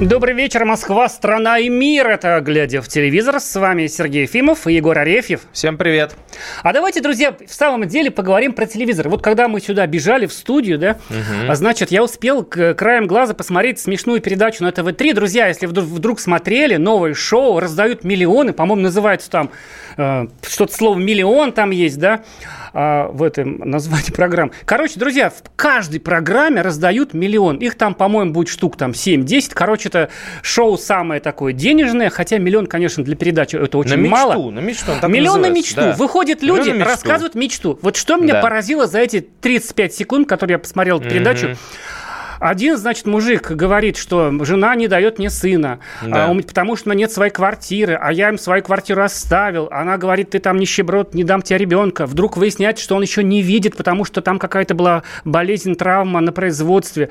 Добрый вечер, Москва, страна и мир. Это «Глядя в телевизор». С вами Сергей Ефимов и Егор Арефьев. Всем привет. А давайте, друзья, в самом деле поговорим про телевизор. Вот когда мы сюда бежали в студию, да, а значит, я успел к краем глаза посмотреть смешную передачу на ТВ-3. Друзья, если вдруг, вдруг смотрели, новое шоу, раздают миллионы, по-моему, называется там э, что-то слово «миллион» там есть, да, а, в этом названии программ. Короче, друзья, в каждой программе раздают миллион. Их там, по-моему, будет штук там 7-10. Короче, это шоу самое такое денежное, хотя миллион, конечно, для передачи это очень на мечту, мало. на мечту. так и Миллион на мечту. да. Выходят Миллион люди, на мечту. рассказывают мечту. Вот что меня Да. поразило за эти 35 секунд, которые я посмотрел эту передачу. Один, значит, мужик говорит, что жена не дает мне сына, Да. а, потому что у меня нет своей квартиры, а я им свою квартиру оставил. Она говорит, ты там нищеброд, не дам тебе ребенка. Вдруг выясняется, что он еще не видит, потому что там какая-то была болезнь, травма на производстве.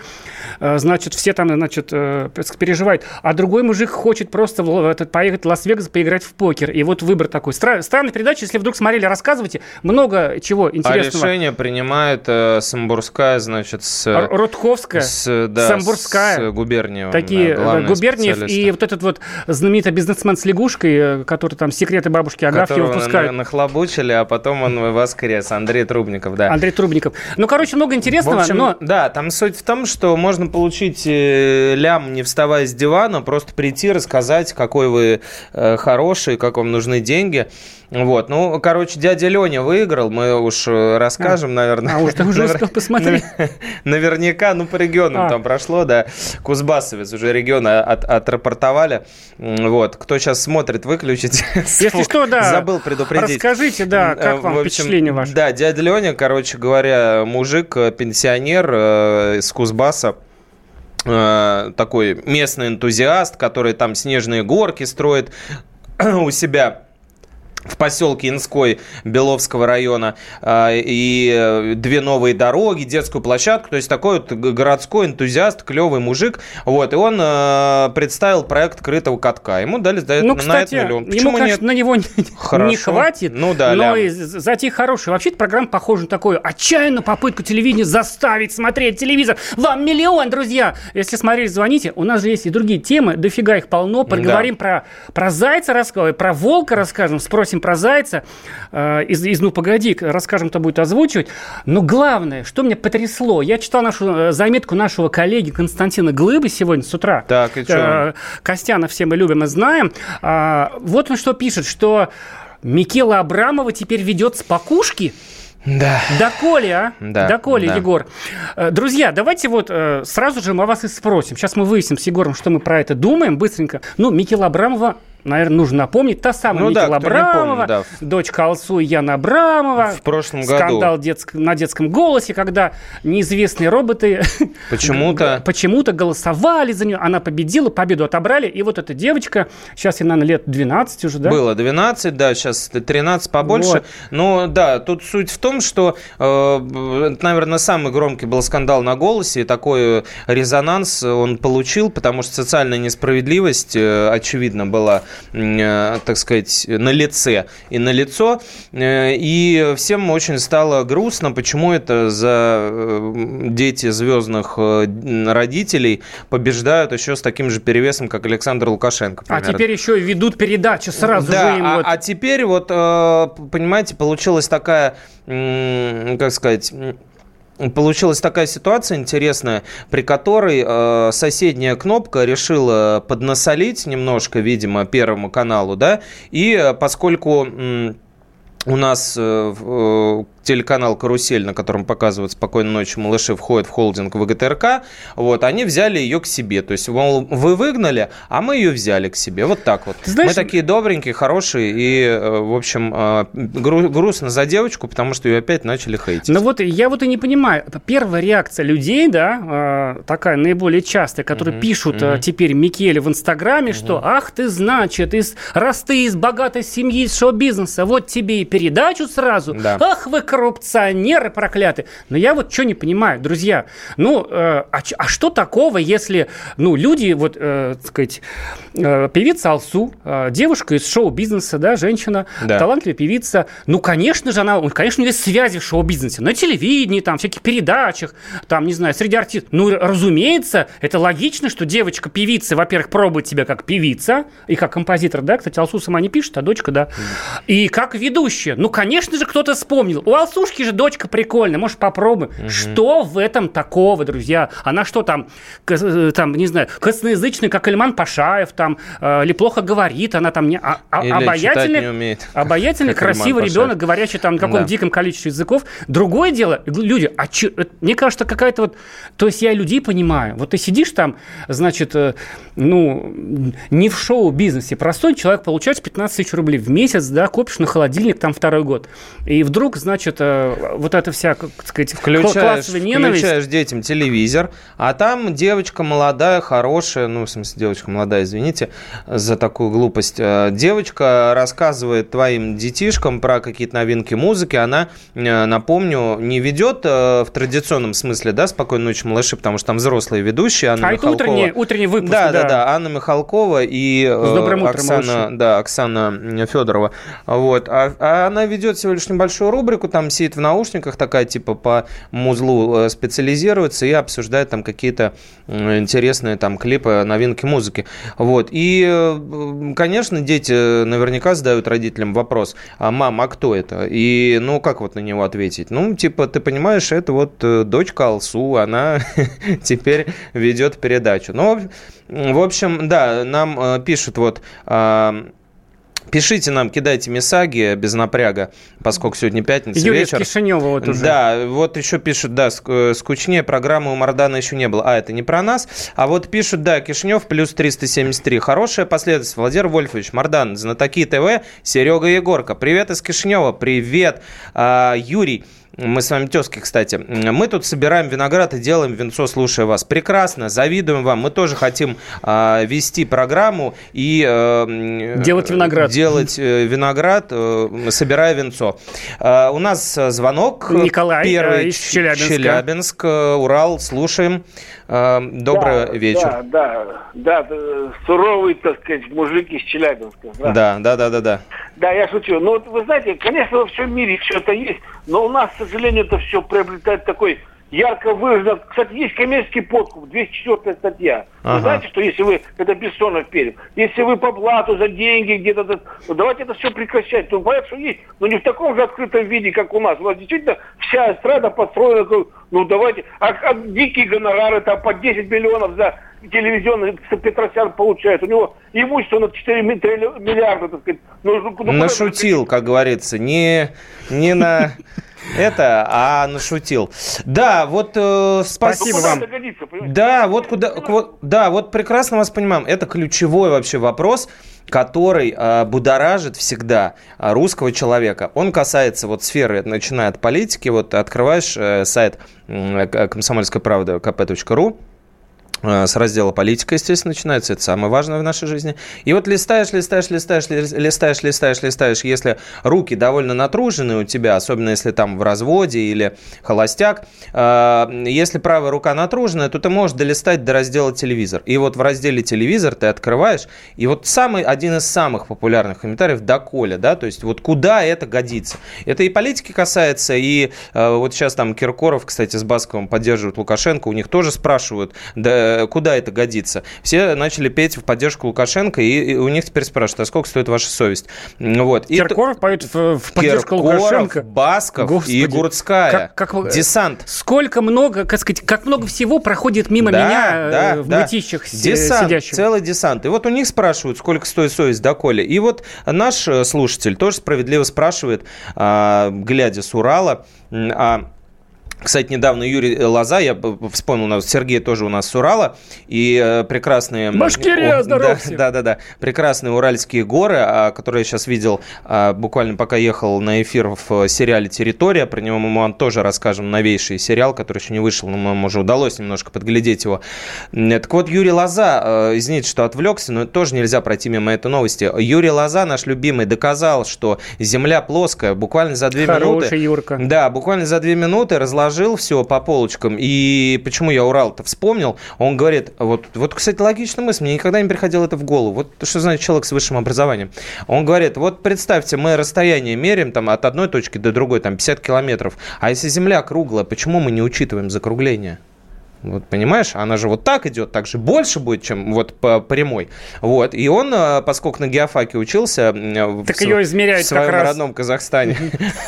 Э, Значит, все там, значит, э, переживают. А другой мужик хочет просто этот, поехать в Лас-Вегас, поиграть в покер. И вот выбор такой. Стра- странная передача, если вдруг смотрели, рассказывайте. Много чего А интересного. решение принимает э, Самбурская, значит, с, Рудковская. с, да, Самбурская. с Губерниевым. Такие да, э, Губерниев и вот этот вот знаменитый бизнесмен с лягушкой, э, который там секреты бабушки Агафьи выпускает. на- нахлобучили, а потом он воскрес. Андрей Трубников, да. Андрей Трубников. Ну, короче, много интересного, В общем, но да, там суть в том, что можно получить э, лям, не вставая с дивана, просто прийти, рассказать, какой вы э, хороший, как вам нужны деньги. Вот, ну, короче, дядя Леня выиграл, мы уж э, расскажем, наверное. а, уже- уже Навер- успел посмотреть. Наверняка, ну, по регионам А. там прошло, да. Кузбассовец уже регионы от- отрапортовали. Вот, кто сейчас смотрит, выключите. если что, да, Забыл предупредить. расскажите, да, Э, как вам в общем, впечатление ваше. Да, дядя Леня, короче говоря, мужик, э, пенсионер э, из Кузбасса, э, такой местный энтузиаст, который там снежные горки строит у себя в поселке Инской Беловского района а, и э, две новые дороги, детскую площадку, то есть такой вот городской энтузиаст, клевый мужик, вот, и он э, представил проект крытого катка, ему дали за Ну, на кстати, это миллион. ему, Почему конечно, нет? на него не, Хорошо. не хватит, Ну да, но лям. и затея хорошая. Вообще-то программа похожа на такую отчаянную попытку телевидения заставить смотреть телевизор. Вам миллион, друзья! Если смотрели, звоните. У нас же есть и другие темы, дофига их полно. Поговорим про, про зайца, рассказываем, про волка расскажем, спросим про зайца. Э, из, из «Ну, погоди», расскажем, кто будет озвучивать. Но главное, что меня потрясло, я читал нашу э, заметку нашего коллеги Константина Глыбы сегодня с утра. Так, и чё? Э, Костяна все мы любим и знаем. А, вот он что пишет, что Микела Абрамова теперь ведет с покушки. Да. Доколе, а? Да, Доколе, да. Егор. Друзья, давайте вот сразу же мы вас и спросим. Сейчас мы выясним с Егором, что мы про это думаем быстренько. Ну, Микела Абрамова, наверное, нужно напомнить. Та самая Ну да, Микела кто не помнит, Абрамова, да. дочка Алсу и Яна Абрамова. В прошлом году. Скандал детск- на детском голосе, когда неизвестные роботы Почему-то. почему-то голосовали за нее. Она победила, победу отобрали. И вот эта девочка, сейчас ей, наверное, лет 12 уже, да? Было 12, да, сейчас 13 побольше. Вот. Но да, тут суть в том, что, э, наверное, самый громкий был скандал на голосе, и такой резонанс он получил, потому что социальная несправедливость, э, очевидно, была, так сказать, на лице и на лицо. Э, И всем очень стало грустно, почему это за э, дети звездных э, родителей побеждают еще с таким же перевесом, как Александр Лукашенко. А примерно. теперь еще и ведут передачи сразу Да, же им а, вот. а теперь вот, э, понимаете, получилась такая, как сказать, Получилась такая ситуация интересная, при которой э, соседняя кнопка решила поднасолить немножко, видимо, Первому каналу, да, и э, поскольку м, у нас э, э, телеканал «Карусель», на котором показывают «Спокойной ночи, малыши» входит в холдинг ВГТРК, вот, они взяли ее к себе. То есть, мол, вы выгнали, а мы ее взяли к себе. Вот так вот. Знаешь, мы такие добренькие, хорошие, и, э, в общем, э, грустно за девочку, потому что ее опять начали хейтить. Ну вот я вот и не понимаю. Первая реакция людей, да, э, такая наиболее частая, которые угу, пишут угу. теперь Микеле в Инстаграме, угу. что «Ах ты, значит, из, раз ты из богатой семьи, из шоу-бизнеса, вот тебе и передачу сразу. Да. Ах вы коррупционеры проклятые». Но я вот что не понимаю, друзья. Ну, э, а, а что такого, если, ну, люди, вот, э, так сказать, э, певица Алсу, э, девушка из шоу-бизнеса, да, женщина, да. талантливая певица, ну, конечно же, она, конечно, у нее есть связи в шоу-бизнесе, на телевидении, там, всяких передачах, там, не знаю, среди артистов. Ну, разумеется, это логично, что девочка-певица, во-первых, пробует себя как певица и как композитор, да, кстати, Алсу сама не пишет, а дочка, да, и как ведущая. Ну, конечно же, кто-то вспомнил. У Алсушки же дочка прикольная, может, попробуем. Угу. Что в этом такого, друзья? Она что там, э, там, не знаю, косноязычный, как Ильман Пашаев, там, э, или плохо говорит, она там не... А, а, обаятельный, не умеет. обаятельный красивый ребенок, говорящий там на каком да. диком количестве языков. Другое дело, люди, а че, мне кажется, какая-то вот... То есть я людей понимаю. Вот ты сидишь там, значит, э, ну, не в шоу-бизнесе. Простой человек получает 15 тысяч рублей в месяц, да, копишь на холодильник там второй год. И вдруг, значит, э, вот это вся, как сказать, включаешь, классовая ненависть. Включаешь детям телевизор, а там девочка молодая, хорошая, ну, в смысле, девочка молодая, извините за такую глупость. Э, девочка рассказывает твоим детишкам про какие-то новинки музыки. Она, э, напомню, не ведет в традиционном смысле, да, «Спокойной ночи, малыши», потому что там взрослые ведущие. Анна а Михалкова. это утренний, утренний выпуск, да. Да, да, да. Анна Михалкова и Оксана, да, Оксана Федорова. Вот. А, а она ведет всего лишь небольшую рубрику, там сидит в наушниках, такая типа по музлу э, специализируется и обсуждает там какие-то интересные там клипы, новинки музыки. Вот. И, э, конечно, дети наверняка задают родителям вопрос, а мама, а кто это? И, ну, как вот на него ответить? Ну, типа, ты понимаешь, это вот э, дочка Алсу, она теперь ведет передачу. Ну, в общем, да, нам пишут вот Пишите нам, кидайте месаги без напряга, поскольку сегодня пятница Юрий вечер. Кишинева вот уже. Да, вот еще пишут, да, э, скучнее программы у Мардана еще не было. А, это не про нас. А вот пишут, да, Кишинев плюс 373. Хорошая последовательность. Владимир Вольфович, Мардан, Знатоки ТВ, Серега Егорка. Привет из Кишинева, привет. А, Юрий, мы с вами тезки, кстати. Мы тут собираем виноград и делаем венцо, слушая вас. Прекрасно, завидуем вам. Мы тоже хотим э, вести программу и... Э, делать виноград. Делать э, виноград, э, собирая венцо. Э, у нас звонок. Николай э, Первый из Челябинска. Челябинск, э, Урал, слушаем. Э, добрый да, вечер. Да, да, да, суровый, так сказать, мужики из Челябинска. Да, да, да, да, да. Да, я шучу. Ну, вы знаете, конечно, во всем мире все это есть, но у нас, к сожалению, это все приобретает такой ярко выражено. Кстати, есть коммерческий подкуп, 204 статья. Ага. Вы знаете, что если вы, это Бессонов перед, если вы по блату за деньги где-то, ну давайте это все прекращать. Ну, понятно, что есть, но не в таком же открытом виде, как у нас. У нас действительно вся эстрада построена, ну давайте, а, а дикие гонорары там по 10 миллионов за телевизионный Петросян получает. У него имущество на 4 миллиарда, так сказать. Ну, ну, Нашутил, как говорится, не, не на это, а нашутил. Да, вот э, спасибо вам. Да, вот куда, вот, да, вот прекрасно вас понимаем. Это ключевой вообще вопрос который э, будоражит всегда э, русского человека. Он касается вот сферы, начиная от политики. Вот открываешь э, сайт э, комсомольской правды kp.ru, с раздела политика, естественно, начинается. Это самое важное в нашей жизни. И вот листаешь, листаешь, листаешь, листаешь, листаешь, листаешь. Если руки довольно натружены у тебя, особенно если там в разводе или холостяк, э, если правая рука натруженная, то ты можешь долистать до раздела телевизор. И вот в разделе телевизор ты открываешь, и вот самый, один из самых популярных комментариев доколе, да, то есть вот куда это годится. Это и политики касается, и э, вот сейчас там Киркоров, кстати, с Басковым поддерживают Лукашенко, у них тоже спрашивают, да, э, куда это годится? Все начали петь в поддержку Лукашенко, и, и у них теперь спрашивают, а сколько стоит ваша совесть? Вот. И Киркоров поет в, в поддержку Киркоров, Лукашенко. Басков Господи. и Гурцкая. Как- как Десант. Сколько много, как сказать, как много всего проходит мимо Да, меня э, да, в да. мытищах с- Десант, сидящих. целый десант. И вот у них спрашивают, сколько стоит совесть доколе. И вот наш э, слушатель тоже справедливо спрашивает, а, глядя с Урала, а кстати, недавно Юрий Лоза, я вспомнил, нас Сергей тоже у нас с Урала, и э, прекрасные... Башкирия, здоров да, да, да, да. Прекрасные уральские горы, а, которые я сейчас видел, а, буквально пока ехал на эфир в э, сериале «Территория». Про него мы вам тоже расскажем. Новейший сериал, который еще не вышел, но нам уже удалось немножко подглядеть его. Так вот, Юрий Лоза, э, извините, что отвлекся, но тоже нельзя пройти мимо этой новости. Юрий Лоза, наш любимый, доказал, что Земля плоская буквально за две минуты. Хороший Юрка. Да, буквально за две минуты разложил все по полочкам. И почему я Урал-то вспомнил? Он говорит, вот, вот, кстати, логичная мысль, мне никогда не приходило это в голову. Вот что значит человек с высшим образованием. Он говорит, вот представьте, мы расстояние меряем там, от одной точки до другой, там 50 километров. А если Земля круглая, почему мы не учитываем закругление? Вот, понимаешь, она же вот так идет, так же больше будет, чем вот по прямой. Вот, и он, э, поскольку на геофаке учился... э, Так в ее измеряют в своем как раз. родном Казахстане,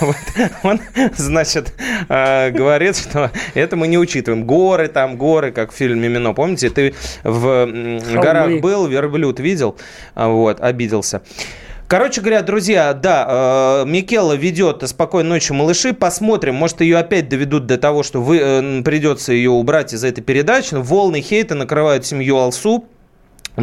он, значит, э, говорит, что это мы не учитываем. Горы там, горы, как в фильме «Мимино». Помните, ты в горах был, верблюд видел, вот, обиделся. Короче говоря, друзья, да, э, Микела ведет «Спокойной ночи, малыши». Посмотрим, может, ее опять доведут до того, что вы, э, придется ее убрать из этой передачи. Волны хейта накрывают семью Алсу.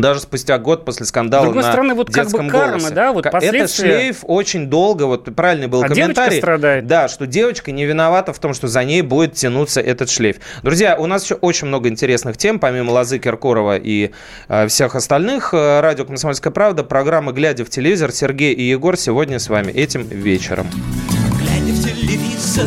Даже спустя год после скандала С другой на стороны, вот как бы детском карма, голосе. да, вот последствия. шлейф очень долго, вот правильный был А девочка комментарий. страдает. Да, что девочка не виновата в том, что за ней будет тянуться этот шлейф. Друзья, у нас еще очень много интересных тем, помимо Лозы Киркорова и э, всех остальных. Э, Радио «Комсомольская правда», программа «Глядя в телевизор». Сергей и Егор сегодня с вами этим вечером. Глядя в телевизор,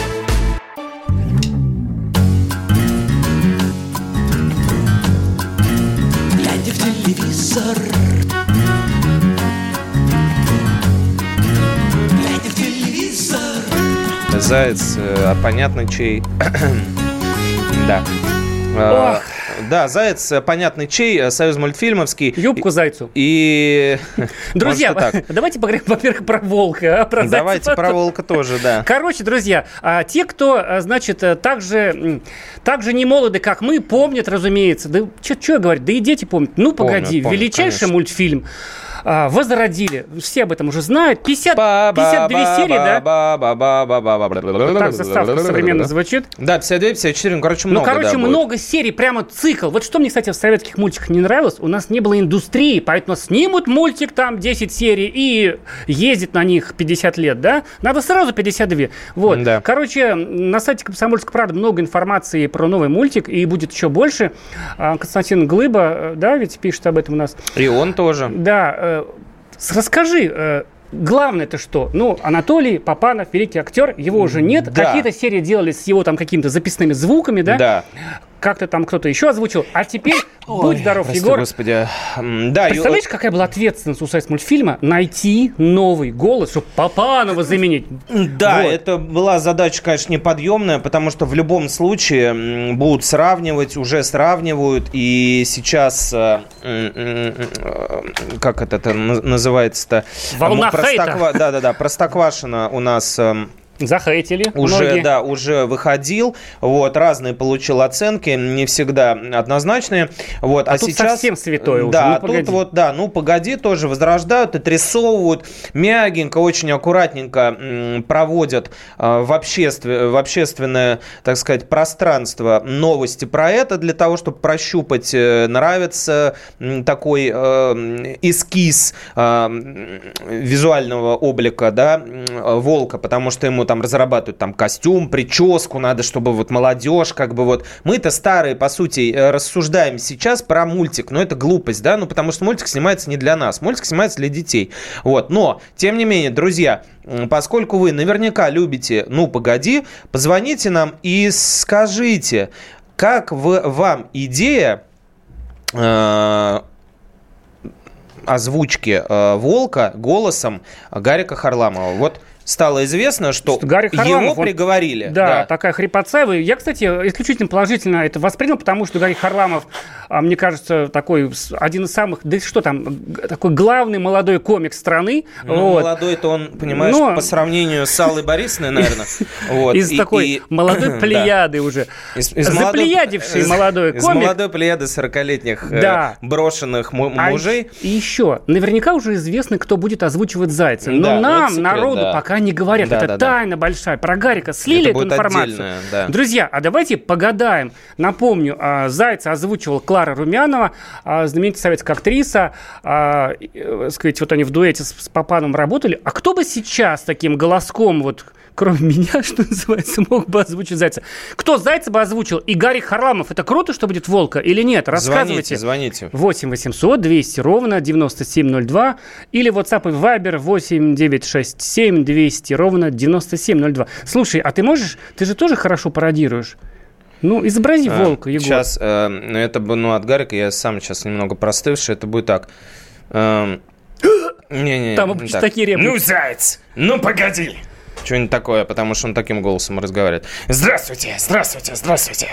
Заяц, э, а понятно чей. да. Э, Ох. Да, Заяц, э, понятно чей, э, Союз мультфильмовский. Юбку зайцу. И... Друзья, так. давайте поговорим, во-первых, про волка, а про зайца Давайте потом. про волка тоже, да. Короче, друзья, а, те, кто, а, значит, так же, так же не молоды, как мы, помнят, разумеется. Да что я говорю, да и дети помнят. Ну, Помнят, погоди, помнят, величайший конечно. мультфильм а, возродили. Все об этом уже знают. 50, 52 серии, да? Так заставка современно звучит. Да, 52, 54, ну, короче, Ну, много, короче, да, будет. много серий, прямо цикл. Вот что мне, кстати, в советских мультиках не нравилось, у нас не было индустрии, поэтому снимут мультик там 10 серий и ездит на них 50 лет, да? Надо сразу 52. Вот. Да. Короче, на сайте Комсомольской правды много информации про новый мультик, и будет еще больше. А, Константин Глыба, да, ведь пишет об этом у нас. И он тоже. Да, э, расскажи, э, главное-то что? Ну, Анатолий Попанов, великий актер, его уже нет. Да. Какие-то серии делались с его там какими-то записными звуками, да? Да. Как-то там кто-то еще озвучил. А теперь, будь здоров, Прости, Егор. господи. Да, Представляешь, какая была ответственность у сайт мультфильма найти новый голос, чтобы Попанова заменить? Да, Вот. это была задача, конечно, неподъемная, потому что в любом случае будут сравнивать, уже сравнивают, и сейчас, э, э, как это это на- называется-то? Волна Простоква- хейта. Да-да-да, Простоквашино у нас... Захейтили уже, многие. да, уже выходил, вот, разные получил оценки, не всегда однозначные, вот, а, тут сейчас... совсем святое уже, Да, ну, а тут вот, да, ну, погоди, тоже возрождают, отрисовывают, мягенько, очень аккуратненько проводят э, в, обществе, в общественное, так сказать, пространство новости про это, для того, чтобы прощупать, э, нравится такой э, эскиз м, визуального облика, да, волка, потому что ему там разрабатывают там костюм, прическу, надо, чтобы вот молодежь как бы вот. Мы-то старые, по сути, э, рассуждаем сейчас про мультик, но это глупость, да, ну потому что мультик снимается не для нас, мультик снимается для детей. Вот, но, тем не менее, друзья, поскольку вы наверняка любите «Ну, погоди», позвоните нам и скажите, как в- вам идея э, озвучки э, Волка голосом Гарика Харламова. Вот стало известно, что, Что Гарик Харламов, его приговорили. Да, такая хрипотца. Вы- Я, кстати, исключительно положительно это воспринял, потому что Гарри Харламов, а, мне кажется, такой один из самых, да что там, такой главный молодой комик страны. Ну, Вот. молодой-то он, понимаешь, Но- по сравнению с Аллой Борисовной, наверное. Вот. Из И- такой и- молодой Да. плеяды уже. Из, из молодой- Заплеядивший из- молодой Из комик. молодой плеяды 40-летних э, Да. брошенных А мужей. И еще, наверняка уже известно, кто будет озвучивать Зайца. Но Да, ну, нам, народу, да. Пока не говорят. Да, это да, да. тайна большая. Про Гарика слили Это эту информацию. да. Друзья, а давайте погадаем. Напомню, а, Зайца озвучивала Клара Румянова, а, знаменитая советская актриса. а, э, сказать, вот они в дуэте с, с Папаном работали. А кто бы сейчас таким голоском вот кроме меня, что называется, мог бы озвучить Зайца. Кто Зайца бы озвучил? И Гарри Харламов. Это круто, что будет Волка или нет? Рассказывайте. Звоните, звоните. 8 800 200 ровно 9702 или WhatsApp и Viber 8 967 200 ровно 9702. Слушай, а ты можешь, ты же тоже хорошо пародируешь? Ну, изобрази А, волка, Егор. Сейчас, э, ну, это бы, ну, от Гарика, я сам сейчас немного простывший, это будет так. Не-не, Там не обычно так. такие реплики. Ну, заяц, ну, погоди. Что-нибудь такое, потому что он таким голосом разговаривает. Здравствуйте, здравствуйте, здравствуйте,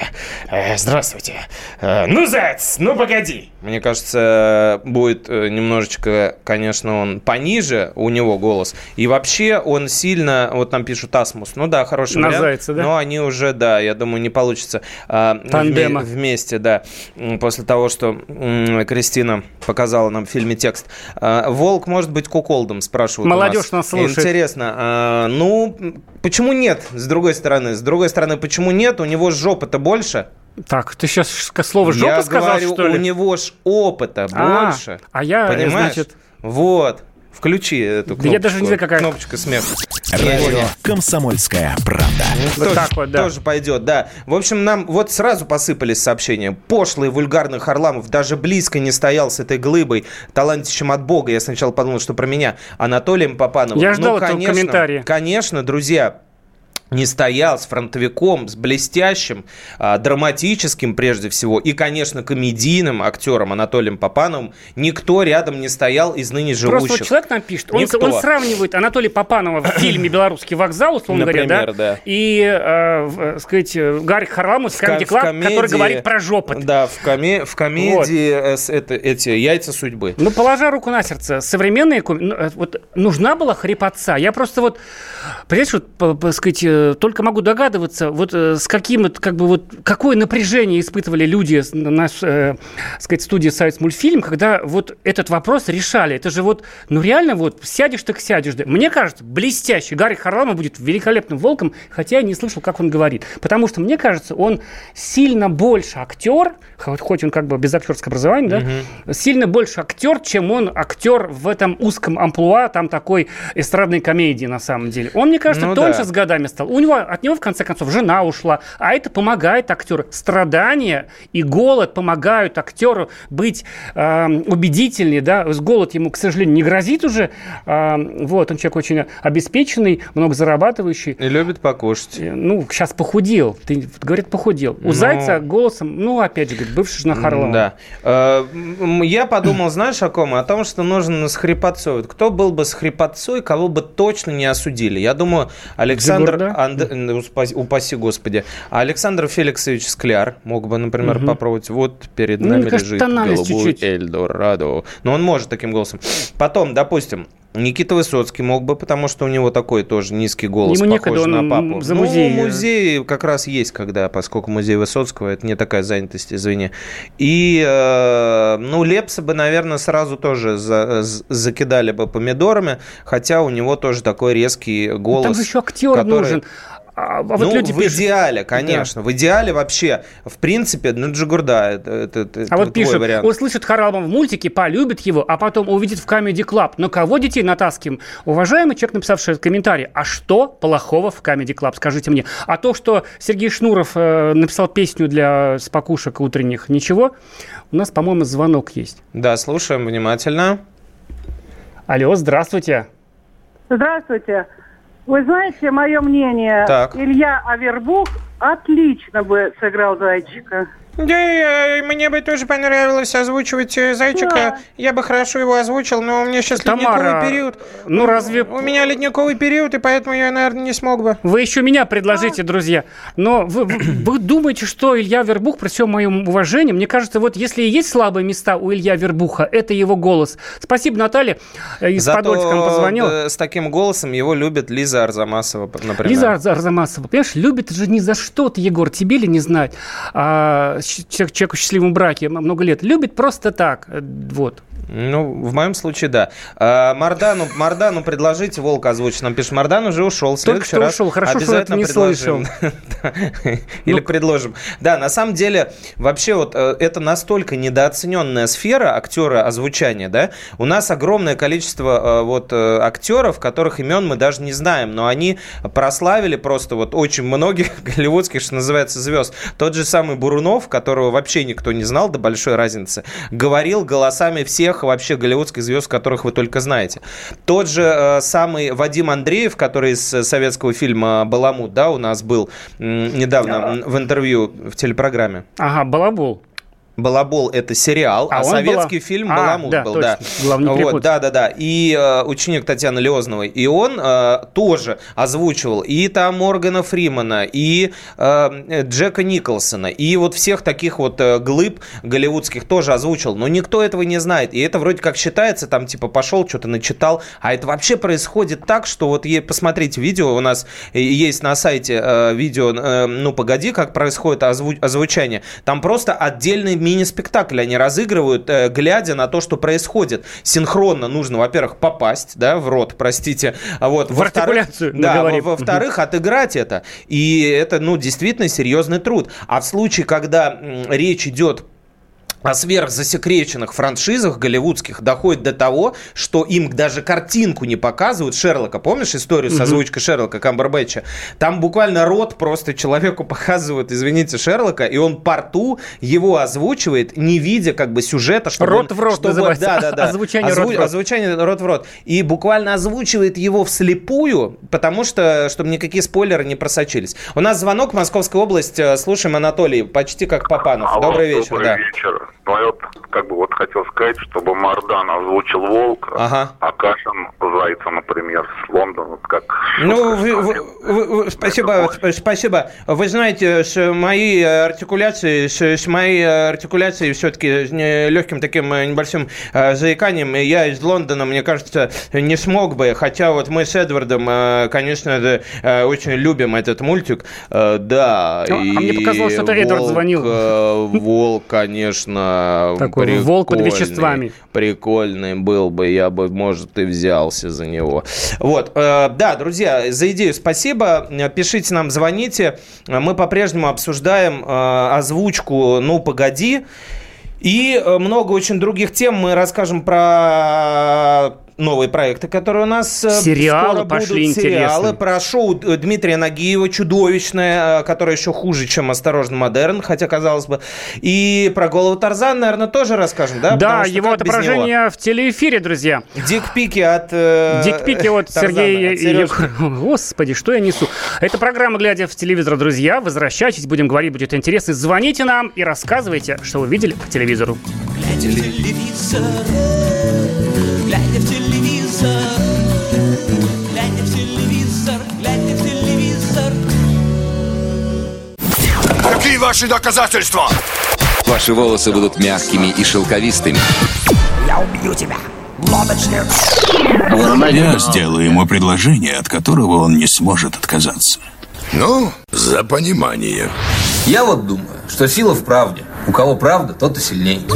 э, здравствуйте. Э, ну, заяц, ну, погоди. Мне кажется, будет э, немножечко, конечно, он пониже, у него голос. И вообще он сильно, вот нам пишут Асмус, ну да, хороший На вариант. зайца, да? Но они уже, да, я думаю, не получится вме- Тандема. вместе, да, после того, что м, Кристина показала нам в фильме текст. А, Волк может быть куколдом, спрашивают у Молодежь нас слушает. Интересно. а, ну, почему нет, с другой стороны? С другой стороны, почему нет? У него жопы-то больше. Так, ты сейчас слово «жопа» я сказал, говорю, что ли? у него ж опыта А, больше. а я, Понимаешь? значит... Вот. Включи эту кнопочку. Да я даже не знаю, какая- Кнопочка смеха. Радио «Комсомольская правда». Вот тоже, так вот, да. тоже пойдет, да. В общем, нам вот сразу посыпались сообщения. Пошлый, вульгарный Харламов даже близко не стоял с этой глыбой, талантищем от Бога. Я сначала подумал, что про меня. Анатолием Попановым. Я ждал ну, этого конечно, комментария. Конечно, друзья, не стоял с фронтовиком, с блестящим, а, драматическим прежде всего, и, конечно, комедийным актером Анатолием Попановым, никто рядом не стоял из ныне живущих. Просто вот человек нам пишет, он, Никто. он сравнивает Анатолия Попанова в фильме «Белорусский вокзал», условно говоря, Например, да, да. и, э, э, сказать, э, Гарри Харламов в в Club, комедии- который говорит про жопот. Да, в, коме- в комедии э, с- это, эти яйца судьбы. Ну, положа руку на сердце, современные ну, э, вот нужна была хрипотца. Я просто вот, понимаешь, вот, по- по- сказать, э, только могу догадываться, вот э, с каким, как бы вот, какое напряжение испытывали люди наш, э, сказать, студии Союз мультфильм, когда вот этот вопрос решали. Это же вот, ну реально вот, сядешь так сядешь. да. Мне кажется, блестящий Гарри Харламов будет великолепным волком, хотя я не слышал, как он говорит. Потому что, мне кажется, он сильно больше актер, хоть он как бы без актерского образования, да, сильно больше актер, чем он актер в этом узком амплуа, там такой эстрадной комедии на самом деле. Он, мне кажется, Ну тоньше да. с годами стал. У него, от него, в конце концов, жена ушла, а это помогает актеру. Страдания и голод помогают актеру быть э, убедительнее, да, голод ему, к сожалению, не грозит уже, Э, вот, он человек очень обеспеченный, много зарабатывающий, И любит покушать. Э, ну, сейчас похудел. Ты, говорит, похудел. У Ну. Зайца голосом, ну, опять же, говорит, бывший жена Харламова. Да. Э, Я подумал, знаешь, о ком? О том, что нужно с хрипотцой. Вот кто был бы с хрипотцой, кого бы точно не осудили? Я думаю, Александр... Анд- упаси, господи. А Александр Феликсович Скляр мог бы, например, попробовать. Вот перед Ну, нами кажется, лежит голубой чуть-чуть. Эльдорадо. Но он может таким голосом. Потом, допустим, Никита Высоцкий мог бы, потому что у него такой тоже низкий голос, Ему похож некогда, на папу. за ну, музей. музей как раз есть, когда, поскольку музей Высоцкого, это не такая занятость, извини. И, э, ну, Лепса бы, наверное, сразу тоже за- закидали бы помидорами, хотя у него тоже такой резкий голос. Ну, Там же еще актер который- нужен. А, а вот ну, люди в пишут- идеале, конечно. В идеале вообще, в принципе, ну, Джигурда, это, это, это А вот пишут, вариант. услышит Харламов в мультике, полюбит его, а потом увидит в Comedy Club. Но кого детей натаскиваем? Уважаемый человек, написавший этот комментарий, а что плохого в Comedy Club? Скажите мне. А то, что Сергей Шнуров э, написал песню для спокушек утренних, ничего? У нас, по-моему, звонок есть. Да, слушаем внимательно. Алло, здравствуйте. Здравствуйте. Вы знаете, мое мнение, Так. Илья Авербух отлично бы сыграл зайчика. Да, мне бы тоже понравилось озвучивать э, Зайчика. Да. Я бы хорошо его озвучил, но у меня сейчас Тамара, ну разве... У меня ледниковый период, и поэтому я, наверное, не смог бы. Вы еще меня предложите, друзья. Но вы, вы- вы думаете, что Илья Вербух, при всем моем уважении, мне кажется, вот если и есть слабые места у Илья Вербуха, это его голос. Спасибо, Наталья э, из Подольска нам позвонила. э, с таким голосом его любит Лиза Арзамасова, например. Лиза Арз- Арзамасова, понимаешь, любит же не за что-то, Егор, тебе ли не знать, а, человек, в счастливом браке много лет, любит просто так, э, вот. Ну, в моем случае, да. А, Мардану, Мардану предложите волк озвучить. Нам пишет, Мардан уже ушел. В Только следующий что раз ушел. Хорошо, что обязательно это не предложим. Да. Или Ну, предложим. Да, на самом деле, вообще вот э, это настолько недооцененная сфера актера озвучания, да. У нас огромное количество э, вот э, актеров, которых имен мы даже не знаем, но они прославили просто вот очень многих голливудских, что называется, звезд. Тот же самый Бурунов, которого вообще никто не знал до большой разницы, говорил голосами всех вообще голливудских звезд, которых вы только знаете. Тот же э, самый Вадим Андреев, который из э, советского фильма «Баламут», да, у нас был м, недавно в интервью в телепрограмме. Ага, балабол. Балабол это сериал, А а, советский Бала- фильм А, Баламут да, был, точно. да. Главное, не вот, да, да, да. И э, ученик Татьяны Леозновой. И он э, тоже озвучивал и там Моргана Фримана, и э, Джека Николсона, и вот всех таких вот э, глыб голливудских тоже озвучил. Но никто этого не знает. И это вроде как считается, там типа пошел, что-то начитал. А это вообще происходит так, что вот е- посмотрите видео, у нас э, есть на сайте э, видео, э, ну погоди, как происходит озву- озвучание. Там просто отдельный мини-спектакль они разыгрывают, э, глядя на то, что происходит. Синхронно нужно, во-первых, попасть, да, в рот, простите. А Вот, В артикуляцию, Да, во-вторых, отыграть это. И это, ну, действительно серьезный труд. А в случае, когда речь идет о сверхзасекреченных франшизах голливудских доходит до того, что им даже картинку не показывают Шерлока. Помнишь историю с озвучкой Шерлока Камбербэтча? Там буквально рот просто человеку показывают, извините, Шерлока, и он по рту его озвучивает, не видя как бы сюжета, чтобы Рот он- в рот чтобы- называется. Да, да, да. Озвучание рот в рот. Озвучание рот в рот. И буквально озвучивает его вслепую, потому что, чтобы никакие спойлеры не просочились. У нас звонок, Московская область. Э, Слушаем, Анатолий, почти как Папанов. Алло, Добрый вечер, добрый да. вечер. Ну, я вот как бы вот хотел сказать, чтобы Мардан озвучил Волка, Ага. а Кашин Зайца, например, с Лондона, вот как... Ну, вы- вы- с вы- вы- спасибо, сп- спасибо. Вы знаете, с моей э, артикуляцией, с, с моей э, артикуляцией все-таки легким таким э, небольшим э, заиканием, я из Лондона, мне кажется, не смог бы, хотя вот мы с Эдвардом, э, конечно, э, очень любим этот мультик, Э, да. А- а мне и показалось, что это Эдвард волк, звонил. э, Волк, конечно, Такой волк под прикольный. веществами. Прикольный был бы, я бы, может, и взялся за него. Вот, э, да, друзья, за идею спасибо. Пишите нам, звоните. Мы по-прежнему обсуждаем э, озвучку «Ну, погоди». И э, много очень других тем. Мы расскажем про новые проекты, которые у нас э, Сериалы скоро пошли будут. Сериалы интересные. про шоу э, Дмитрия Нагиева чудовищное, э, которое еще хуже, чем «Осторожно, модерн», хотя казалось бы. И про голову Тарзан, наверное, тоже расскажем, да? Да, его без него? отображение в телеэфире, друзья. Дикпики от... э, Дикпики от Тарзана, Сергея от Сережки. Господи, что я несу? Это программа «Глядя в телевизор», друзья. Возвращайтесь, будем говорить, будет интересно. Звоните нам и рассказывайте, что вы видели по телевизору. Глядя в телевизор, телевизор, глядя в телевизор, глядя в телевизор. Какие ваши доказательства? Ваши волосы будут мягкими и шелковистыми. Я убью тебя, лодочник. Я сделаю ему предложение, от которого он не сможет отказаться. Ну, за понимание. Я вот думаю, что сила в правде. У кого правда, тот и сильней.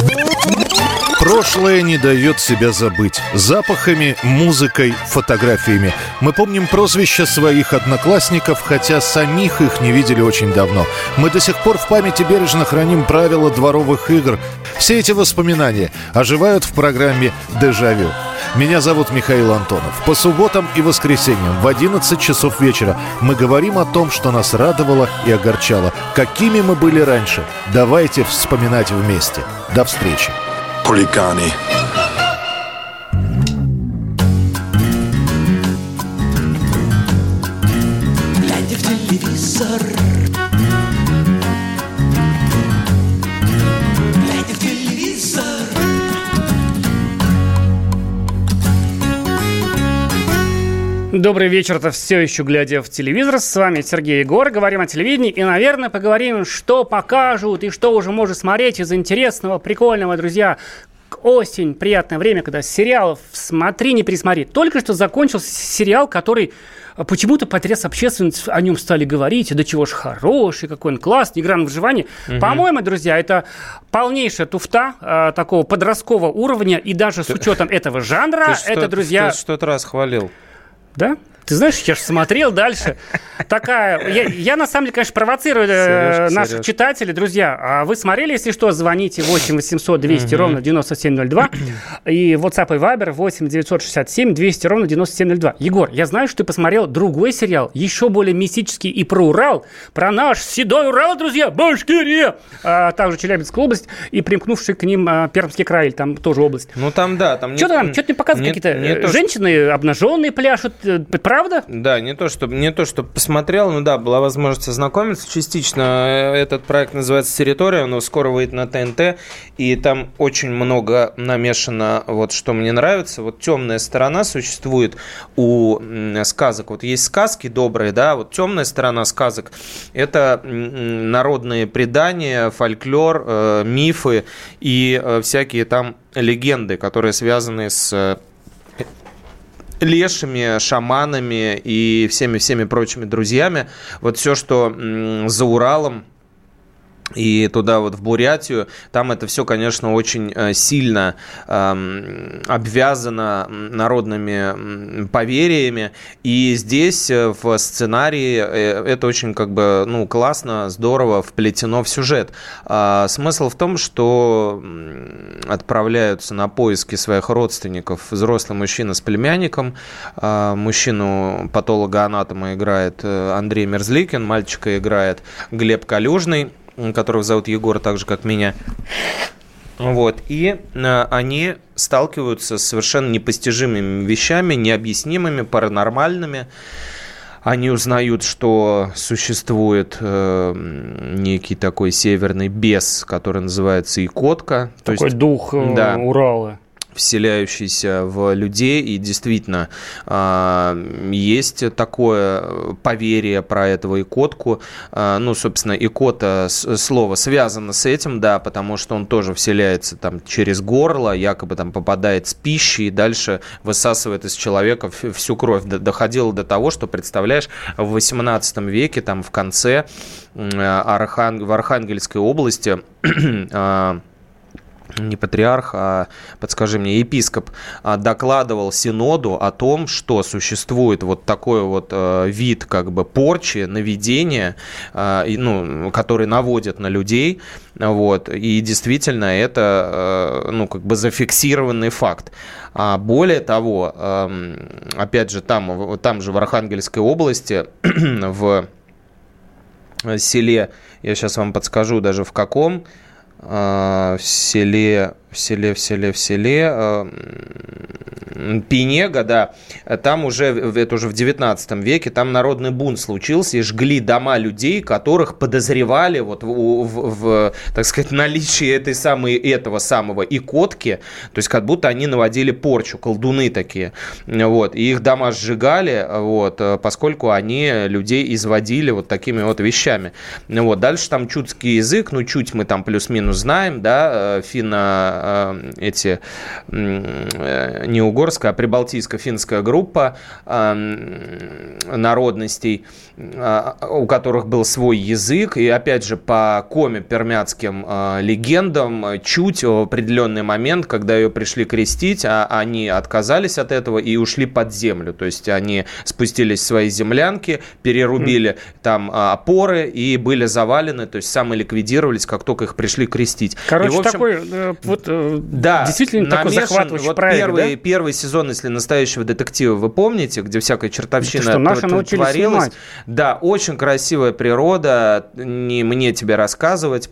Прошлое не дает себя забыть. Запахами, музыкой, фотографиями. Мы помним прозвища своих одноклассников, хотя самих их не видели очень давно. Мы до сих пор в памяти бережно храним правила дворовых игр. Все эти воспоминания оживают в программе «Дежавю». Меня зовут Михаил Антонов. По субботам и воскресеньям в 11 часов вечера мы говорим о том, что нас радовало и огорчало. Какими мы были раньше. Давайте вспоминать вместе. До встречи. Хулиганы. Добрый вечер, это все еще глядя в телевизор. С вами Сергей Егор. Говорим о телевидении и, наверное, поговорим, что покажут и что уже можно смотреть из интересного, прикольного, друзья. Осень, приятное время, когда сериалов смотри, не пересмотри. Только что закончился сериал, который почему-то потряс общественность, о нем стали говорить, да чего ж хороший, какой он классный, игра на выживание. Мгм. По-моему, друзья, это полнейшая туфта э, такого подросткового уровня, и даже с учетом этого жанра, Ты что- это, друзья... ты что-то раз хвалил. Да? Ты знаешь, я же смотрел дальше. Такая... Я, я, на самом деле, конечно, провоцирую э, Сережка, наших Сережка. читателей. Друзья, а вы смотрели, если что, звоните 8 800 200 ровно 9702. И WhatsApp и Viber 8 967 200 ровно 9702. Егор, я знаю, что ты посмотрел другой сериал, еще более мистический и про Урал, про наш седой Урал, друзья, Башкирия, а также Челябинская область и примкнувший к ним а, Пермский край, или там тоже область. Ну там да, там Что там, что ты не показывают какие-то э, женщины обнаженные пляшут, э, правда? Да, не то, чтобы не то, что посмотрел, но да, была возможность ознакомиться частично. Э, Этот проект называется «Территория», но скоро выйдет на ТНТ, и там очень много намешано, вот что мне нравится. Вот темная сторона существует у сказок. Вот есть сказки добрые, да, вот темная сторона сказок – это народные предания, фольклор, э, мифы и э, всякие там легенды, которые связаны с лешими, шаманами и всеми-всеми прочими друзьями. Вот все, что за Уралом, и туда вот в Бурятию, там это все, конечно, очень э, сильно эм, обвязано народными поверьями, и здесь э, в сценарии э, это очень как бы, ну, классно, здорово вплетено в сюжет. А, смысл в том, что отправляются на поиски своих родственников взрослый мужчина с племянником, а, мужчину патолога-анатома играет э, Андрей Мерзликин, мальчика играет Глеб Калюжный, которого зовут Егор, так же, как меня. Вот, и э, они сталкиваются с совершенно непостижимыми вещами, необъяснимыми, паранормальными. Они узнают, что существует э, некий такой северный бес, который называется Икотка. То Такой есть- дух э, да, Урала. Вселяющийся в людей. И действительно, а, есть такое поверье про этого икотку. А, Ну, собственно, икота, слово связано с этим, да, потому что он тоже вселяется там через горло, якобы там попадает с пищей и дальше высасывает из человека всю кровь. Доходило до того, что, представляешь, в 18 веке, там в конце, Архан- в Архангельской области а, не патриарх, а, подскажи мне, епископ а, докладывал Синоду о том, что существует вот такой вот э, вид как бы порчи, наведения, а, ну, который наводит на людей, вот, и действительно это, ну, как бы зафиксированный факт. А более того, опять же, там, там же в Архангельской области, в селе, я сейчас вам подскажу даже в каком, а, в селе, в селе, в селе, в селе, м, Пинега, да, там уже, это уже в 19 веке, там народный бунт случился, и жгли дома людей, которых подозревали вот в, в- в, так сказать, наличии этой самой, этого самого икотки, то есть как будто они наводили порчу, колдуны такие, вот, и их дома сжигали, вот, э, поскольку они людей изводили вот такими вот вещами. Вот, дальше там чудский язык, ну, чуть мы там плюс-минус знаем, да, э, финно, э, эти м, э, не финно-угорская, а прибалтийско-финская группа народностей, у которых был свой язык. И опять же, по коме-пермяцким легендам, чуть в определенный момент, когда ее пришли крестить, а они отказались от этого и ушли под землю. То есть они спустились в свои землянки, перерубили там опоры и были завалены, то есть самоликвидировались, как только их пришли крестить. Короче, и, общем, такой э, вот э, да, действительно намешан, такой захватывающий вот проект, первый, да? первый сезон, если настоящего детектива вы помните, где всякая чертовщина что, творилась. снимать. Да, очень красивая природа, не мне тебе рассказывать.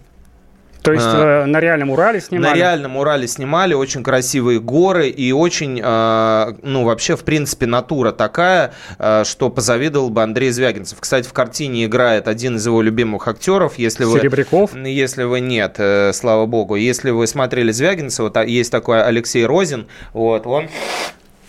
То есть а, на реальном Урале снимали? На реальном Урале снимали, очень красивые горы и очень, а, ну, вообще, в принципе, натура такая, а, что позавидовал бы Андрей Звягинцев. Кстати, в картине играет один из его любимых актеров. Если вы, Серебряков? Если вы нет, э, слава богу. Если вы смотрели Звягинцева, есть такой Алексей Розин, вот, он,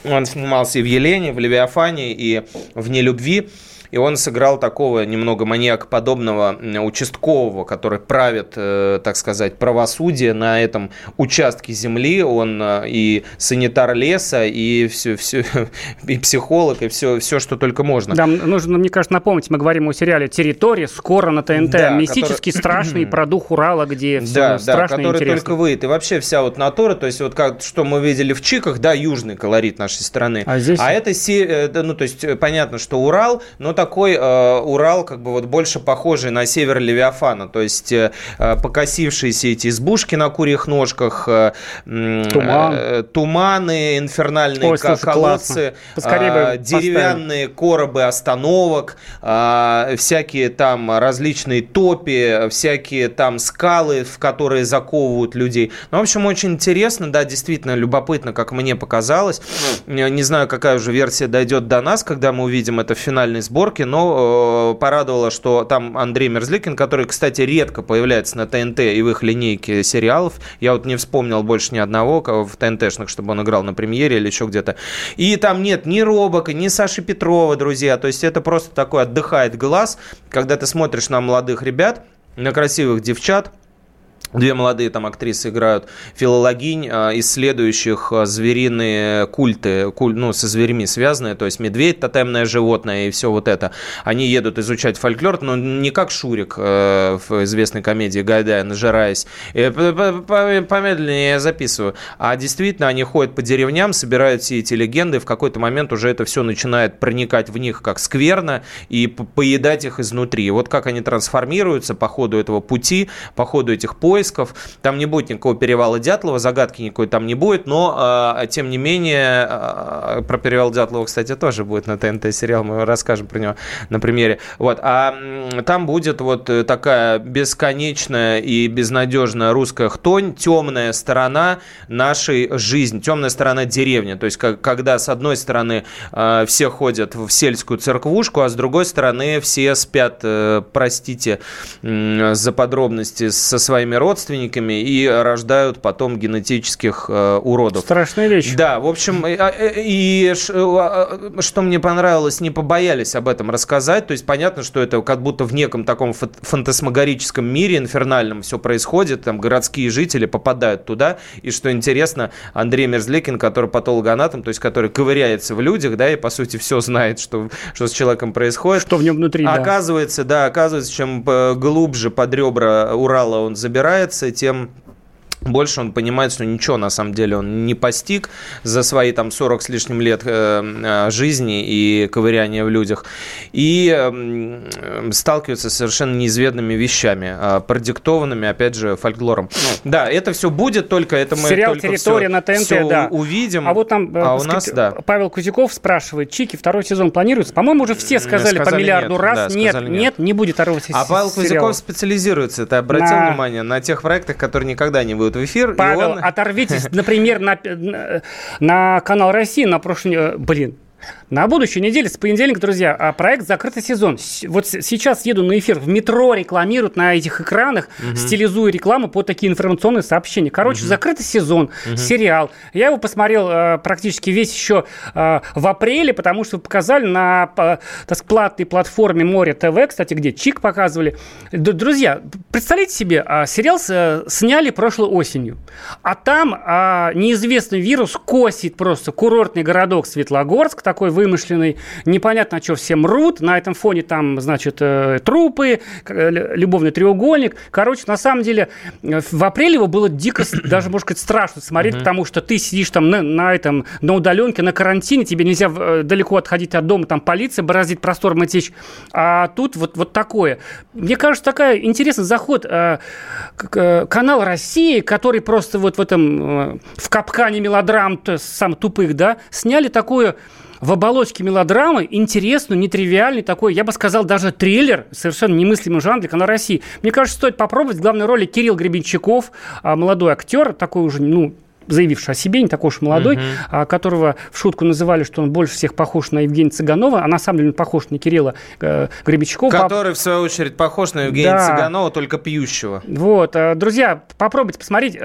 он снимался и в «Елене», в «Левиафане», и в «Нелюбви» и он сыграл такого немного маньякоподобного участкового, который правит, э, так сказать, правосудие на этом участке земли. Он э, и санитар леса, и все, все, и психолог, и все, все, что только можно. Да, нужно, мне кажется, напомнить, мы говорим о сериале «Территория», скоро на ТНТ, да, мистический, который... страшный, про дух Урала, где все да, страшно да, который интересно. только выйдет. И вообще вся вот натура, то есть вот как, что мы видели в Чиках, да, южный колорит нашей страны. А здесь? А это, э, ну, то есть понятно, что Урал, но такой э, Урал, как бы вот больше похожий на север Левиафана, то есть э, покосившиеся эти избушки на курьих ножках, э, Туман. э, туманы, инфернальные Ой, слушай, колодцы, э, деревянные поставить. коробы остановок, э, всякие там различные топи, всякие там скалы, в которые заковывают людей. Ну, в общем, очень интересно, да, действительно любопытно, как мне показалось. Не знаю, какая уже версия дойдет до нас, когда мы увидим это в финальной сборке, съемки, но э, порадовало, что там Андрей Мерзликин, который, кстати, редко появляется на ТНТ и в их линейке сериалов. Я вот не вспомнил больше ни одного в ТНТшных, чтобы он играл на премьере или еще где-то. И там нет ни Робока, ни Саши Петрова, друзья. То есть это просто такой отдыхает глаз, когда ты смотришь на молодых ребят, на красивых девчат, Две молодые там актрисы играют филологинь, а, исследующих а, звериные культы, куль, ну, со зверями связанные, то есть медведь, тотемное животное и все вот это. Они едут изучать фольклор, но не как Шурик э, в известной комедии Гайдая, нажираясь. Э, помедленнее я записываю. А действительно, они ходят по деревням, собирают все эти легенды, в какой-то момент уже это все начинает проникать в них как скверно и поедать их изнутри. Вот как они трансформируются по ходу этого пути, по ходу этих поездов, поисков. Там не будет никакого перевала Дятлова, загадки никакой там не будет, но, э, тем не менее, э, про перевал Дятлова, кстати, тоже будет на ТНТ сериал, мы расскажем про него на примере. Вот. А там будет вот такая бесконечная и безнадежная русская хтонь, темная сторона нашей жизни, темная сторона деревни. То есть, как, когда с одной стороны э, все ходят в сельскую церквушку, а с другой стороны все спят, э, простите э, за подробности, со своими родственниками, и рождают потом генетических э, уродов. Страшная вещь. Да, в общем, и, и, и что мне понравилось, не побоялись об этом рассказать. То есть понятно, что это как будто в неком таком фантасмагорическом мире инфернальном все происходит, там городские жители попадают туда. И что интересно, Андрей Мерзлекин, который патологоанатом, то есть который ковыряется в людях, да, и по сути все знает, что, что с человеком происходит. Что в нем внутри, Оказывается, да, да оказывается, чем э, глубже под ребра Урала он забирает, развивается, тем больше он понимает, что ничего на самом деле он не постиг за свои там 40 с лишним лет э, э, жизни и ковыряния в людях. И э, сталкивается с совершенно неизведанными вещами, продиктованными, опять же, фольклором. Ну, да, это все будет, только это мы Сериал только «Территория» все, на ТНТ, все да. увидим. А вот там а у нас, да. Павел Кузяков спрашивает, Чики второй сезон планируется? По-моему, уже все сказали, сказали по миллиарду нет, раз. Да, нет, нет, нет, не будет второго сезона. А Павел Кузяков специализируется, ты обратил на... внимание, на тех проектах, которые никогда не выйдут в эфир. Павел, он... оторвитесь, например, на, на канал России на прошлый... Блин, На будущей неделе, с понедельника, друзья, а проект «Закрытый сезон». Вот сейчас еду на эфир, в метро рекламируют на этих экранах, угу. стилизуя рекламу по такие информационные сообщения. Короче, угу. «Закрытый сезон», угу. сериал. Я его посмотрел э, практически весь еще э, в апреле, потому что показали на э, так, платной платформе Море ТВ, кстати, где Чик показывали. Друзья, представляете себе, э, сериал э, сняли прошлой осенью, а там э, неизвестный вирус косит просто курортный городок Светлогорск, такой вымышленный, непонятно, что все мрут, на этом фоне там, значит, э, трупы, э, любовный треугольник. Короче, на самом деле, э, в апреле его было дико, даже, можно сказать, страшно смотреть, потому что ты сидишь там на, на этом, на удаленке, на карантине, тебе нельзя далеко отходить от дома, там полиция бороздит простор мытищ, а тут вот, вот такое. Мне кажется, такая интересный заход. Канал России, который просто вот в этом, в капкане мелодрам, сам тупых, да, сняли такую в оболочке мелодрамы интересную, нетривиальный такой, я бы сказал, даже триллер, совершенно немыслимый жанр для канала России. Мне кажется, стоит попробовать. В главной роли Кирилл Гребенщиков, а, молодой актер, такой уже, ну, заявивший о себе, не такой уж молодой, uh-huh. которого в шутку называли, что он больше всех похож на Евгения Цыганова, а на самом деле он похож на Кирилла э, Гребенщикова. Который, в свою очередь, похож на Евгения да. Цыганова, только пьющего. Вот, э, друзья, попробуйте посмотреть.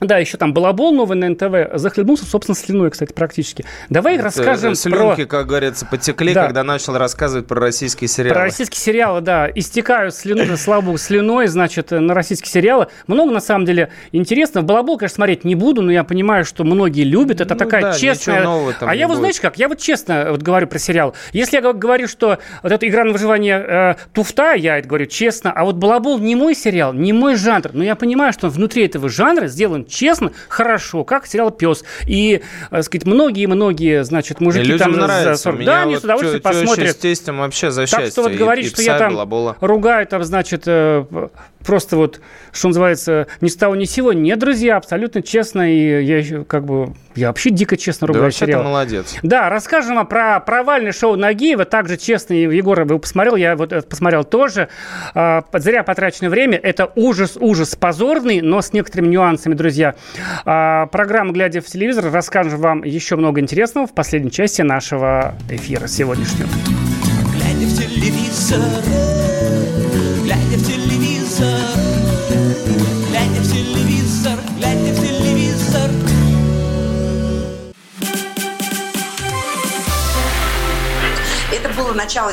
Да, еще там балабол новый на НТВ захлебнулся, собственно, слюной, кстати, практически. Давай Это расскажем слюнки, про... как говорится, потекли, да. когда начал рассказывать про российские сериалы. Про российские сериалы, да. Истекают слюной, слабу слюной, значит, на российские сериалы. Много, на самом деле, интересно. Балабол, конечно, смотреть не буду, но я понимаю, что многие любят. Это ну, такая да, честная... А я вот, знаете как, я вот честно вот говорю про сериал. Если я говорю, что вот эта игра на выживание э, туфта, я это говорю честно, а вот балабол не мой сериал, не мой жанр. Но я понимаю, что внутри этого жанра сделан честно, хорошо, как сериал «Пес». И, так сказать, многие-многие, значит, мужики там нравится. за 40. Меня да, они вот с удовольствием посмотрят. с тестем вообще за счастье. Так что вот говорить, что я там балабола. ругаю, там, значит, э, просто вот, что называется, ни с того ни с сего. Нет, друзья, абсолютно честно, и я как бы, я вообще дико честно ругаю да, вообще сериал. молодец. Да, расскажем вам про провальное шоу Нагиева, также честно, Егор, вы посмотрел, я вот посмотрел тоже. А, зря потраченное время, это ужас, ужас позорный, но с некоторыми нюансами, друзья. А, программа «Глядя в телевизор» расскажем вам еще много интересного в последней части нашего эфира сегодняшнего. Глядя в телевизор, глядя в телевизор, глядя в телевизор, глядя в телевизор. Это было начало.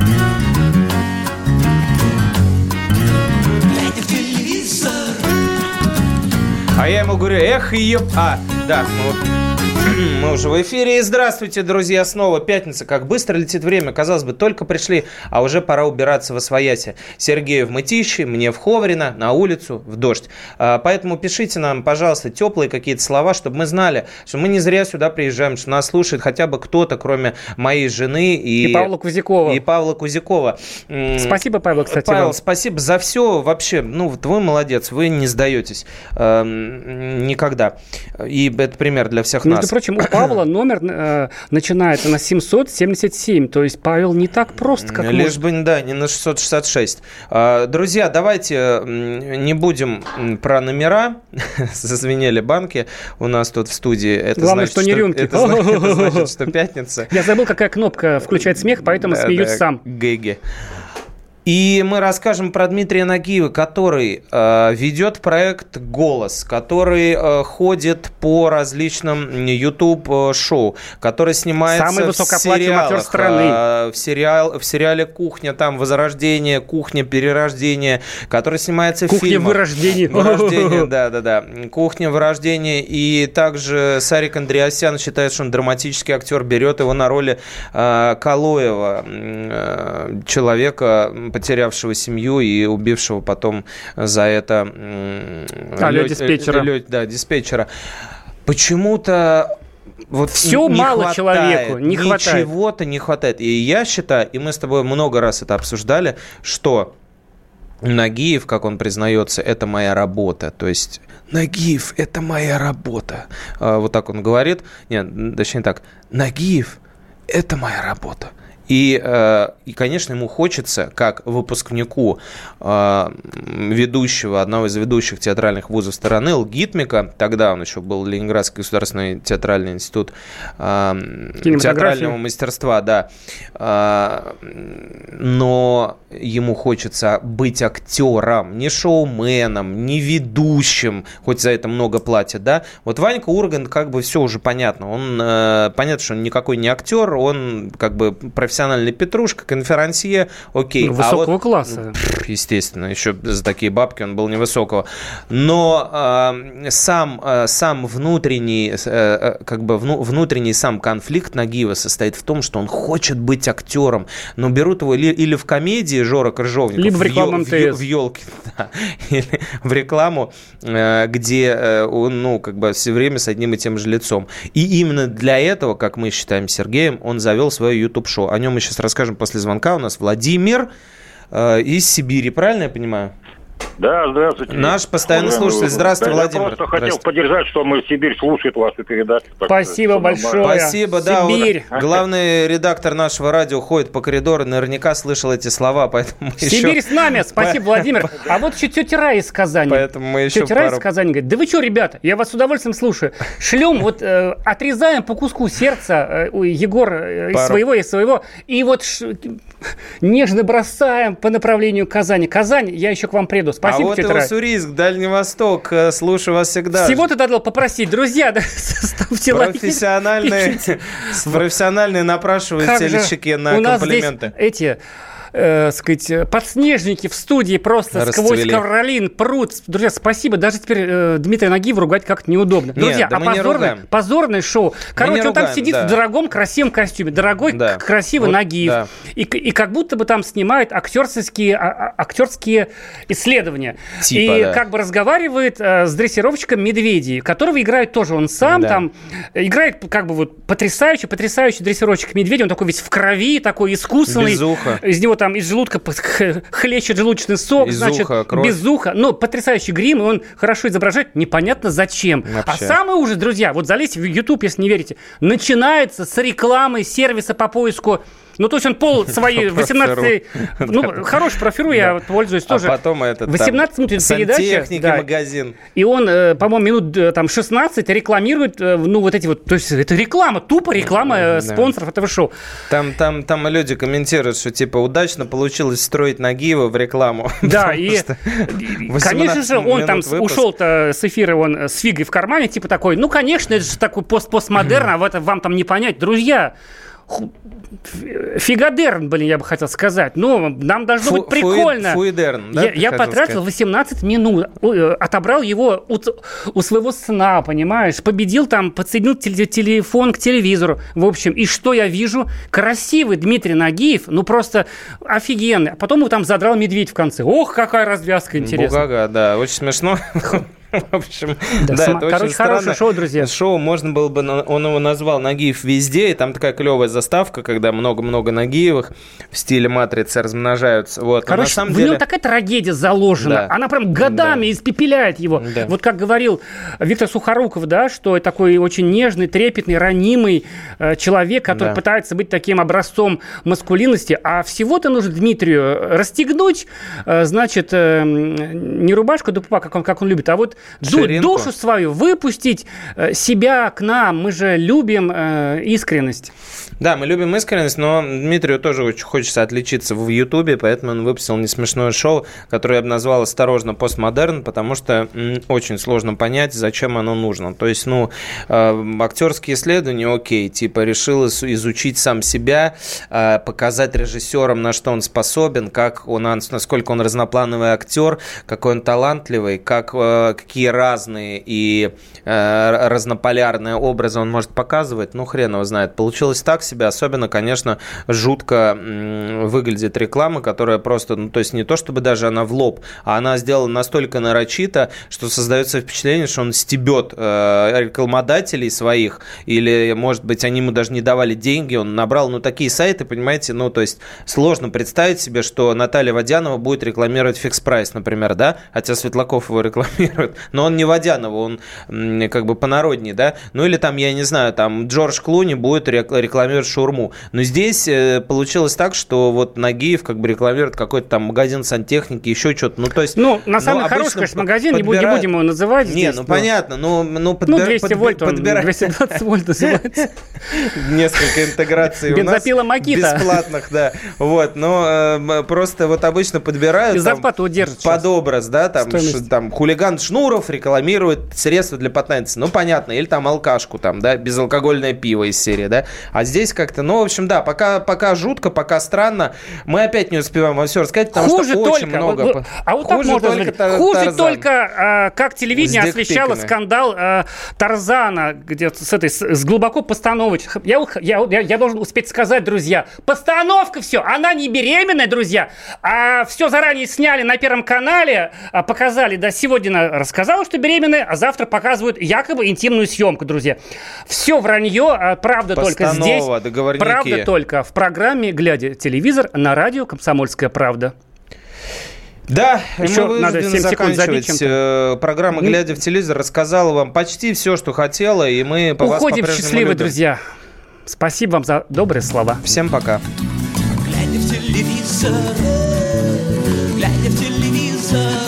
ему говорю, эх, ее... А, да, ну, Мы уже в эфире. Здравствуйте, друзья, снова пятница. Как быстро летит время. Казалось бы, только пришли, а уже пора убираться во своясе. Сергею в Мытищи, мне в Ховрино, на улицу, в дождь. А, поэтому пишите нам, пожалуйста, теплые какие-то слова, чтобы мы знали, что мы не зря сюда приезжаем, что нас слушает хотя бы кто-то, кроме моей жены и... И Павла Кузякова. И Павла Кузякова. Спасибо, Павел, кстати. Павел, вам. спасибо за все. Вообще, ну, вот вы молодец, вы не сдаетесь э, никогда. И это пример для всех Между нас. Впрочем, у Павла номер э, начинается на 777, то есть Павел не так прост, как Лишь может. бы, да, не на 666. А, друзья, давайте не будем про номера. Зазвенели банки у нас тут в студии. Это Главное, значит, что не рюмки. Это, это значит, что пятница. Я забыл, какая кнопка включать смех, поэтому да, смеюсь да, сам. Гэги. И мы расскажем про Дмитрия Нагиева, который э, ведет проект «Голос», который э, ходит по различным YouTube-шоу, который снимается Самый в сериалах. страны. Э, в, сериал, в сериале «Кухня», там «Возрождение», «Кухня», «Перерождение», который снимается Кухня, в фильмах. «Вырождение». «Вырождение», да-да-да. «Кухня», «Вырождение». И также Сарик Андреасян считает, что он драматический актер, берет его на роли э, Калоева, э, человека потерявшего семью и убившего потом за это... А, лё, диспетчера. Лё, да, диспетчера. Почему-то вот Все не мало хватает, человеку, не хватает. Ничего-то не хватает. И я считаю, и мы с тобой много раз это обсуждали, что Нагиев, как он признается, это моя работа. То есть Нагиев – это моя работа. А, Вот так он говорит. Нет, точнее так. Нагиев – это моя работа. И, э, и, конечно, ему хочется, как выпускнику э, ведущего, одного из ведущих театральных вузов страны, ЛГИТМИКа, тогда он еще был Ленинградский государственный театральный институт э, театрального мастерства, да. Но ему хочется быть актером, не шоуменом, не ведущим, хоть за это много платят, да. Вот Ванька Ургант, как бы все уже понятно. Он, понятно, что он никакой не актер, он как бы профессиональный петрушка, конферансье, окей. Ну, А высокого вот- класса. естественно, еще за такие бабки он был невысокого. Но э, сам, э, сам внутренний, э, э, как бы вну- внутренний сам конфликт Нагиева состоит в том, что он хочет быть актером, но берут его или, или в комедии Жора Крыжовников, Либо в рекламу ё- МТС. в елке, или в рекламу, э, где э, он, ну, как бы все время с одним и тем же лицом. И именно для этого, как мы считаем Сергеем, он завел свое YouTube-шоу. О нем мы сейчас расскажем после звонка. У нас Владимир э, из Сибири, правильно я понимаю? Да, здравствуйте. Наш постоянный Уважаемый слушатель. Здравствуй, Да, Владимир. Я просто хотел поддержать, что мы Сибирь слушает вашу передачу. Спасибо что большое. Спасибо, да. вот Сибирь. главный редактор нашего радио ходит по коридору, наверняка слышал эти слова, поэтому мы Сибирь еще... с нами, спасибо, Владимир. А вот еще тетя Рая из Казани. Поэтому мы еще Тетя Рая пару- из Казани говорит, да вы что, ребята, я вас с удовольствием слушаю. Шлем, вот э, отрезаем по куску сердца, э, Егор э, из Пару. своего, из своего, и вот ш- нежно бросаем по направлению Казани. Казань, я еще к вам приду. А Спасибо, вот и тетя Рая. Уссурийск, Дальний Восток, э, слушаю вас всегда. Всего-то надо было попросить, друзья, ставьте лайки. Профессиональные, профессиональные Как напрашивательщики же на комплименты. эти э, сказать, подснежники в студии просто сквозь Расцвели. ковролин прут. Друзья, спасибо. Даже теперь э, Дмитрия Нагиева ругать как-то неудобно. Нет, Друзья, да а мы не позорное, позорное шоу. Короче, он там ругаем, сидит да. в дорогом красивом костюме. Дорогой, Да. красивый Вот, Нагиев. да. И, и как будто бы там снимает актерские, а- а- актерские исследования. Типа, и да. как бы разговаривает э, с дрессировщиком Медведей, которого играет тоже он сам Да. там. э, Играет как бы вот потрясающий, потрясающий дрессировщик Медведя. Он такой весь в крови, такой искусственный. Без уха. Из него там из желудка хлещет желудочный сок, Из значит, уха кровь. без уха. Ну, потрясающий грим, и он хорошо изображает, непонятно зачем. Вообще. А самый ужас, друзья, вот залезьте в YouTube, если не верите, начинается с рекламы сервиса по поиску ну, то есть он пол своей 18... Ну, хороший профиру, я пользуюсь тоже. А потом этот 18 минут передача. магазин. И он, э, по-моему, минут э, там 16 рекламирует, э, ну, вот эти вот... То есть это реклама, тупо реклама спонсоров этого шоу. Там, там, там люди комментируют, что типа удачно получилось строить Нагиева в рекламу. Да, и, что и, 18 конечно же, он там ушел-то с эфира он с фигой в кармане, типа такой, ну, конечно, это же такой пост постмодерн, а в это вам там не понять. Друзья, фигадерн, блин, я бы хотел сказать. Ну, нам должно Фу- быть прикольно. фуи- фуидерн, да, я я потратил сказать? 18 минут, э, отобрал его у, у своего сна, понимаешь? Победил там, подсоединил теле- телефон к телевизору. В общем, и что я вижу? Красивый Дмитрий Нагиев, ну просто офигенный. А потом его там задрал медведь в конце. Ох, какая развязка интересная. Бугага, да, очень смешно. В общем, Да, да, сама- это очень хорошее шоу, друзья. Шоу можно было бы, он его назвал Нагиев везде, и там такая клевая заставка, когда много-много Нагиевых в стиле матрицы размножаются. Вот. на Короче, самом в деле... нем такая трагедия заложена. Да. Она прям годами испепеляет его. Да. Вот как говорил Виктор Сухоруков, да, что такой очень нежный, трепетный, ранимый э, человек, который Да. пытается быть таким образцом маскулинности. А всего-то нужно Дмитрию расстегнуть, э, значит, э, м, не рубашку до пупа, как он, как он любит, а вот Ширинку. душу свою выпустить, э, себя к нам. Мы же любим э, искренность. Да, мы любим искренность, но Дмитрию тоже очень хочется отличиться в Ютубе, поэтому он выпустил несмешное шоу, которое я бы назвал «Осторожно, постмодерн», потому что очень сложно понять, зачем оно нужно. То есть, ну, э, актерские исследования, окей, типа решил из- изучить сам себя, э, показать режиссерам, на что он способен, как он, насколько он разноплановый актер, какой он талантливый, как, э, какие разные и э, разнополярные образы он может показывать, ну, хрен его знает. Получилось так себе, особенно, конечно, жутко выглядит реклама, которая просто, ну, то есть не то, чтобы даже она в лоб, а она сделана настолько нарочито, что создается впечатление, что он стебет э, рекламодателей своих, или, может быть, они ему даже не давали деньги, он набрал, ну, такие сайты, понимаете, ну, то есть сложно представить себе, что Наталья Водянова будет рекламировать фикс прайс, например, да, хотя Светлаков его рекламирует, но он не Водянова, он как бы понароднее, да, ну, или там, я не знаю, там Джордж Клуни будет рек- рекламировать шаурму, но здесь э, получилось так, что вот Нагиев как бы рекламирует какой-то там магазин сантехники, еще что-то, ну, то есть... Ну, на самый обычно хороший, конечно, магазин, не бу- не будем его называть Не, здесь, ну но- понятно, ну, ну, Ну, подбир- 200 подбир- вольт, он, подбирать- 220 вольт называется. Несколько интеграций у нас Макита. бесплатных, да. Вот, но э, просто вот обычно подбирают И зарплату удержит под образ, да, там, там хулиган Шнуров рекламирует средства для потенции. Ну, понятно, или там алкашку, там, да, безалкогольное пиво из серии, да. А здесь как-то, ну, в общем, да, пока, пока жутко, пока странно. Мы опять не успеваем вам все рассказать, потому Хуже что очень только, много... вот, по- а вот так Хуже можно только. Тар- Хуже Тарзан. только, а, как телевидение освещало скандал а, Тарзана, где с этой, с, с глубоко постановочной. Я, я, я, я должен успеть сказать, друзья, постановка все, она не беременная, друзья, а все заранее сняли на Первом канале, а, показали, да, сегодня она рассказала, что беременная, а завтра показывают якобы интимную съемку, друзья. Все вранье, а, правда только Постанова, здесь, договорники. правда только в программе «Глядя телевизор» на радио «Комсомольская правда». Да, и Еще мы надо вынуждены 7 секунд забить заканчивать. чем-то. Э, Программа «Глядя в телевизор» рассказала вам почти все, что хотела, и мы по вас Уходим по-прежнему счастливы, любим. друзья. Спасибо вам за добрые слова. Всем пока. Глядя в телевизор, глядя в телевизор,